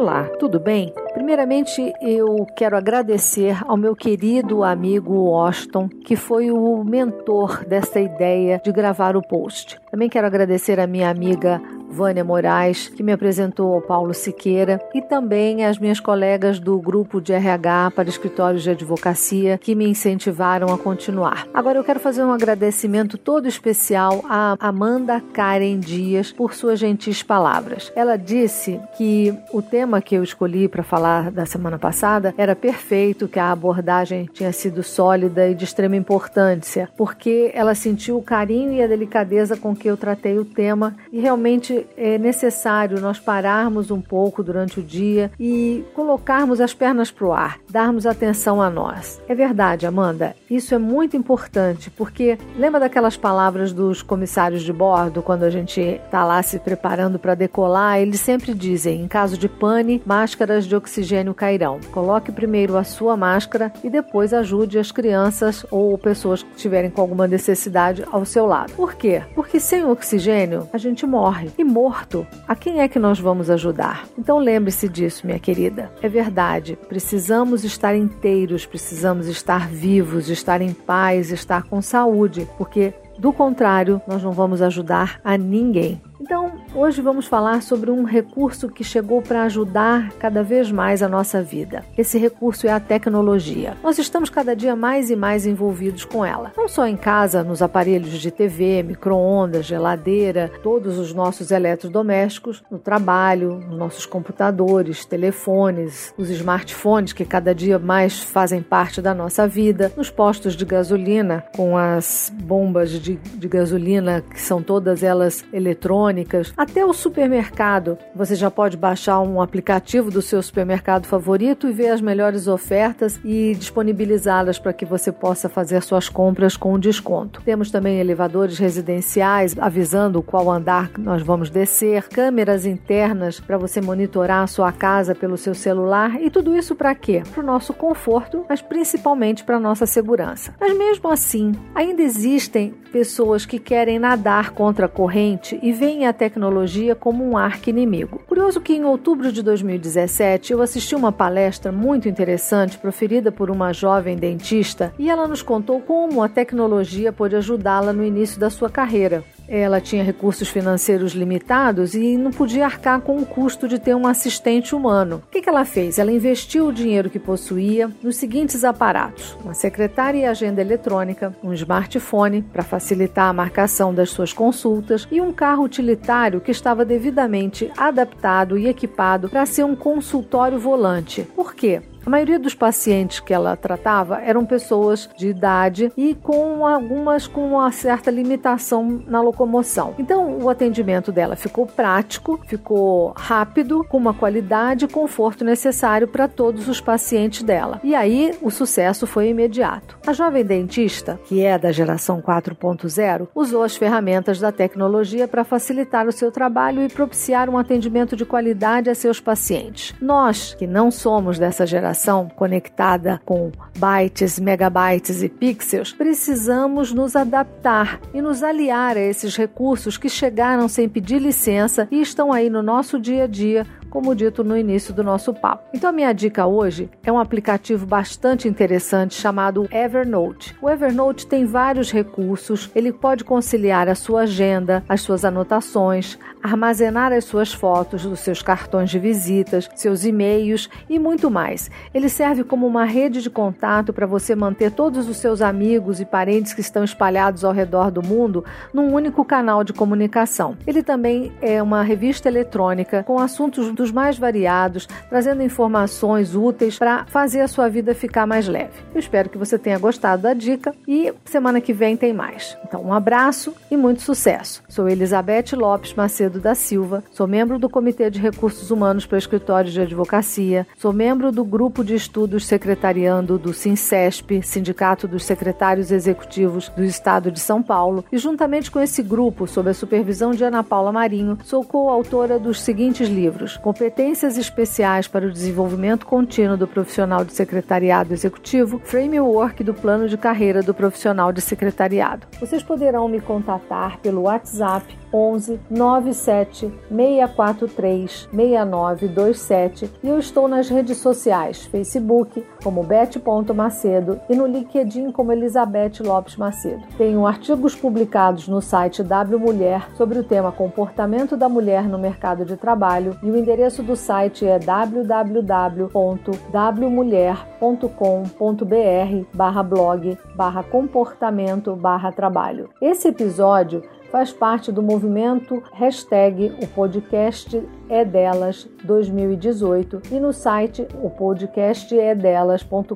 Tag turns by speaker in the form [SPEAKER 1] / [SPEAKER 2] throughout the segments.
[SPEAKER 1] Olá, tudo bem? Primeiramente, eu quero agradecer ao meu querido amigo Washington, que foi o mentor desta ideia de gravar o post. Também quero agradecer a minha amiga Vânia Moraes, que me apresentou ao Paulo Siqueira, e também as minhas colegas do grupo de RH para escritórios de advocacia, que me incentivaram a continuar. Agora eu quero fazer um agradecimento todo especial a Amanda Karen Dias por suas gentis palavras. Ela disse que o tema que eu escolhi para falar da semana passada era perfeito, que a abordagem tinha sido sólida e de extrema importância, porque ela sentiu o carinho e a delicadeza com que eu tratei o tema e realmente é necessário nós pararmos um pouco durante o dia e colocarmos as pernas para o ar, darmos atenção a nós. É verdade, Amanda, isso é muito importante porque lembra daquelas palavras dos comissários de bordo quando a gente está lá se preparando para decolar? Eles sempre dizem: em caso de pane, máscaras de oxigênio cairão. Coloque primeiro a sua máscara e depois ajude as crianças ou pessoas que estiverem com alguma necessidade ao seu lado. Por quê? Porque sem oxigênio a gente morre. E morto, a quem é que nós vamos ajudar? Então lembre-se disso, minha querida. É verdade, precisamos estar inteiros, precisamos estar vivos, estar em paz, estar com saúde, porque do contrário, nós não vamos ajudar a ninguém. Então, hoje vamos falar sobre um recurso que chegou para ajudar cada vez mais a nossa vida. Esse recurso é a tecnologia. Nós estamos cada dia mais e mais envolvidos com ela. Não só em casa, nos aparelhos de TV, micro-ondas, geladeira, todos os nossos eletrodomésticos, no trabalho, nos nossos computadores, telefones, os smartphones que cada dia mais fazem parte da nossa vida, nos postos de gasolina, com as bombas de, de gasolina que são todas elas eletrônicas até o supermercado. Você já pode baixar um aplicativo do seu supermercado favorito e ver as melhores ofertas e disponibilizá-las para que você possa fazer suas compras com desconto. Temos também elevadores residenciais avisando qual andar nós vamos descer, câmeras internas para você monitorar a sua casa pelo seu celular e tudo isso para quê? Para o nosso conforto, mas principalmente para a nossa segurança. Mas mesmo assim, ainda existem pessoas que querem nadar contra a corrente e veem a tecnologia como um arqui-inimigo. Curioso que em outubro de 2017 eu assisti uma palestra muito interessante proferida por uma jovem dentista e ela nos contou como a tecnologia pode ajudá-la no início da sua carreira. Ela tinha recursos financeiros limitados e não podia arcar com o custo de ter um assistente humano. O que, ela fez? Ela investiu o dinheiro que possuía nos seguintes aparatos: uma secretária e agenda eletrônica, um smartphone para facilitar a marcação das suas consultas e um carro utilitário que estava devidamente adaptado e equipado para ser um consultório volante. Por quê? A maioria dos pacientes que ela tratava eram pessoas de idade e com algumas com uma certa limitação na locomoção. Então, o atendimento dela ficou prático, ficou rápido, com uma qualidade e conforto necessário para todos os pacientes dela. E aí, o sucesso foi imediato. A jovem dentista, que é da geração 4.0, usou as ferramentas da tecnologia para facilitar o seu trabalho e propiciar um atendimento de qualidade a seus pacientes. Nós, que não somos dessa geração, computação conectada com bytes, megabytes e pixels, precisamos nos adaptar e nos aliar a esses recursos que chegaram sem pedir licença e estão aí no nosso dia a dia como dito no início do nosso papo. Então, a minha dica hoje é um aplicativo bastante interessante chamado Evernote. O Evernote tem vários recursos, ele pode conciliar a sua agenda, as suas anotações, armazenar as suas fotos dos seus cartões de visitas, seus e-mails e muito mais. Ele serve como uma rede de contato para você manter todos os seus amigos e parentes que estão espalhados ao redor do mundo num único canal de comunicação. Ele também é uma revista eletrônica com assuntos dos mais variados, trazendo informações úteis para fazer a sua vida ficar mais leve. Eu espero que você tenha gostado da dica e semana que vem tem mais. Então, um abraço e muito sucesso. Sou Elizabeth Lopes Macedo da Silva, sou membro do Comitê de Recursos Humanos para o Escritório de Advocacia, sou membro do Grupo de Estudos Secretariando do SINCESP, Sindicato dos Secretários Executivos do Estado de São Paulo, e juntamente com esse grupo, sob a supervisão de Ana Paula Marinho, sou coautora dos seguintes livros: Competências Especiais para o Desenvolvimento Contínuo do Profissional de Secretariado Executivo, Framework do Plano de Carreira do Profissional de Secretariado. Vocês poderão me contatar pelo WhatsApp 11 97 643 6927 e eu estou nas redes sociais, Facebook como Beth.macedo e no LinkedIn como Elizabeth Lopes Macedo. Tenho artigos publicados no site W Mulher sobre o tema comportamento da mulher no mercado de trabalho e o endereço do site é www.wmulher.com.br blog comportamento trabalho. Esse episódio faz parte do movimento hashtag o podcast é delas 2018 e no site o podcast é delas.com.br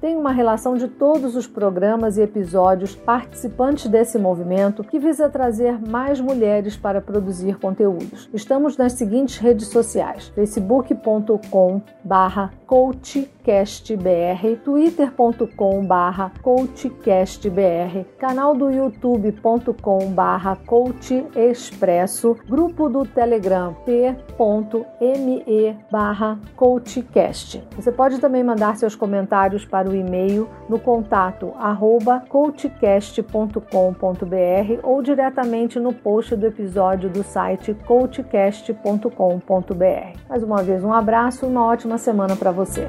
[SPEAKER 1] tem uma relação de todos os programas e episódios participantes desse movimento que visa trazer mais mulheres para produzir conteúdos. Estamos nas seguintes redes sociais: facebook.com barra coachcastbr, twitter.com barra coachcastbr, canal do youtube.com barra coachexpresso, grupo do telegram t.me barra coachcast. Você pode também mandar seus comentários para o e-mail no contato arroba coachcast.com.br ou diretamente no post do episódio do site coachcast.com.br. Mais uma vez, um abraço e uma ótima semana para você.